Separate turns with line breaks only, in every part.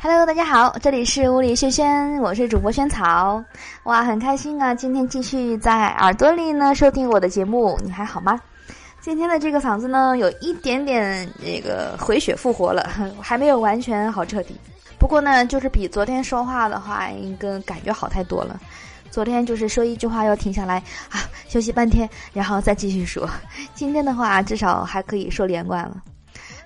Hello，大家好，这里是物理轩轩，我是主播萱草。哇，很开心啊，今天继续在耳朵里呢收听我的节目，你还好吗？今天的这个嗓子呢，有一点点这个回血复活了，还没有完全好彻底。不过呢，就是比昨天说话的话，应该感觉好太多了。昨天就是说一句话要停下来啊，休息半天，然后再继续说。今天的话，至少还可以说连贯了。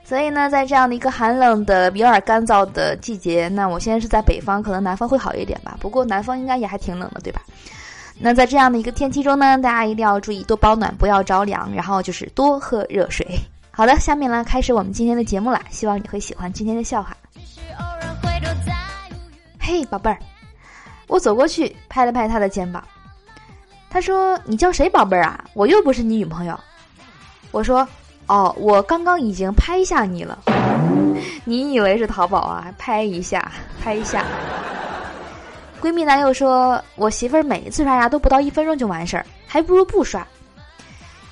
所以呢，在这样的一个寒冷的、有点干燥的季节，那我现在是在北方，可能南方会好一点吧。不过南方应该也还挺冷的，对吧？那在这样的一个天气中呢，大家一定要注意多保暖，不要着凉，然后就是多喝热水。好的，下面呢开始我们今天的节目啦，希望你会喜欢今天的笑话。嘿，宝贝儿，我走过去拍了拍他的肩膀，他说：“你叫谁宝贝儿啊？我又不是你女朋友。”我说。哦，我刚刚已经拍下你了，你以为是淘宝啊？拍一下，拍一下。闺蜜男友说：“我媳妇儿每一次刷牙都不到一分钟就完事儿，还不如不刷。”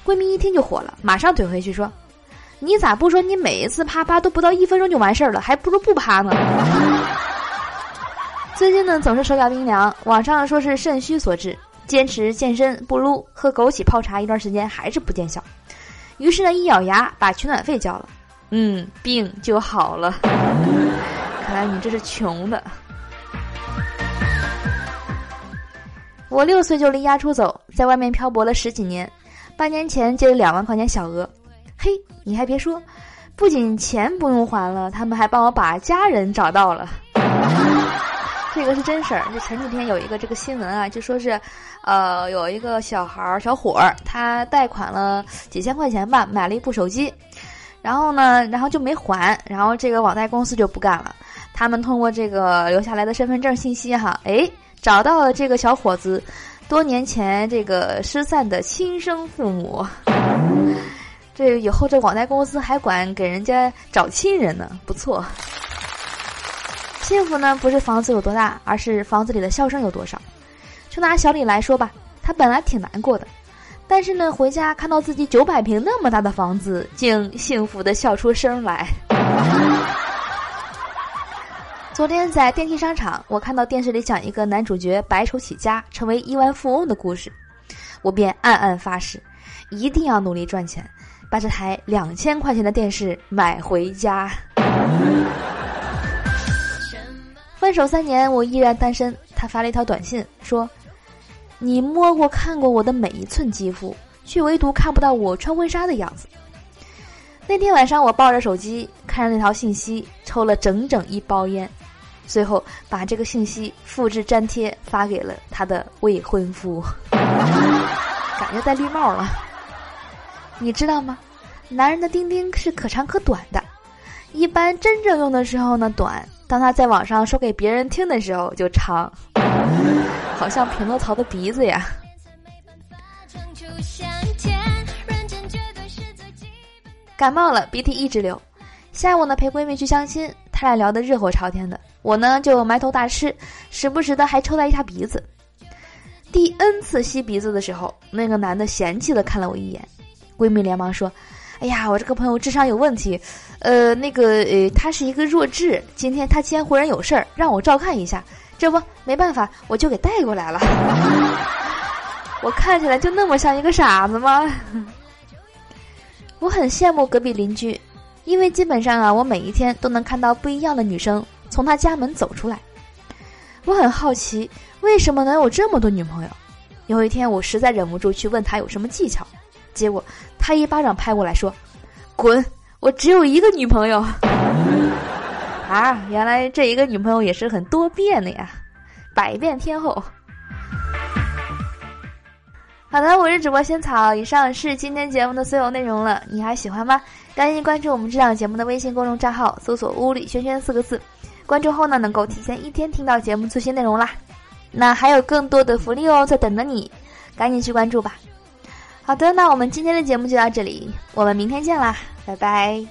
闺蜜一听就火了，马上怼回去说：“你咋不说你每一次啪啪都不到一分钟就完事儿了，还不如不啪呢？” 最近呢，总是手脚冰凉，网上说是肾虚所致，坚持健身不撸，喝枸杞泡茶一段时间还是不见效。于是呢，一咬牙把取暖费交了，嗯，病就好了。看来你这是穷的。我六岁就离家出走，在外面漂泊了十几年，半年前借了两万块钱小额。嘿，你还别说，不仅钱不用还了，他们还帮我把家人找到了。这个是真事儿，就前几天有一个这个新闻啊，就说是，呃，有一个小孩儿小伙儿，他贷款了几千块钱吧，买了一部手机，然后呢，然后就没还，然后这个网贷公司就不干了，他们通过这个留下来的身份证信息哈，哎，找到了这个小伙子多年前这个失散的亲生父母，这以后这网贷公司还管给人家找亲人呢，不错。幸福呢，不是房子有多大，而是房子里的笑声有多少。就拿小李来说吧，他本来挺难过的，但是呢，回家看到自己九百平那么大的房子，竟幸福的笑出声来。昨天在电梯商场，我看到电视里讲一个男主角白手起家成为亿万富翁的故事，我便暗暗发誓，一定要努力赚钱，把这台两千块钱的电视买回家。分手三年，我依然单身。他发了一条短信说：“你摸过、看过我的每一寸肌肤，却唯独看不到我穿婚纱的样子。”那天晚上，我抱着手机看着那条信息，抽了整整一包烟，最后把这个信息复制粘贴发给了他的未婚夫。感觉戴绿帽了。你知道吗？男人的丁丁是可长可短的，一般真正用的时候呢，短。当他在网上说给别人听的时候，就长，好像匹诺曹的鼻子呀。感冒了，鼻涕一直流。下午呢，陪闺蜜去相亲，他俩聊得热火朝天的，我呢就埋头大吃，时不时的还抽他一下鼻子。第 N 次吸鼻子的时候，那个男的嫌弃的看了我一眼，闺蜜连忙说。哎呀，我这个朋友智商有问题，呃，那个呃，他是一个弱智。今天他监护人有事儿，让我照看一下。这不没办法，我就给带过来了。我看起来就那么像一个傻子吗？我很羡慕隔壁邻居，因为基本上啊，我每一天都能看到不一样的女生从他家门走出来。我很好奇，为什么能有这么多女朋友？有一天，我实在忍不住去问他有什么技巧。结果他一巴掌拍过来，说：“滚！我只有一个女朋友。”啊，原来这一个女朋友也是很多变的呀，百变天后。好的，我是主播仙草，以上是今天节目的所有内容了，你还喜欢吗？赶紧关注我们这档节目的微信公众账号，搜索“屋里轩轩”四个字，关注后呢，能够提前一天听到节目最新内容啦。那还有更多的福利哦，在等着你，赶紧去关注吧。好的，那我们今天的节目就到这里，我们明天见啦，拜拜。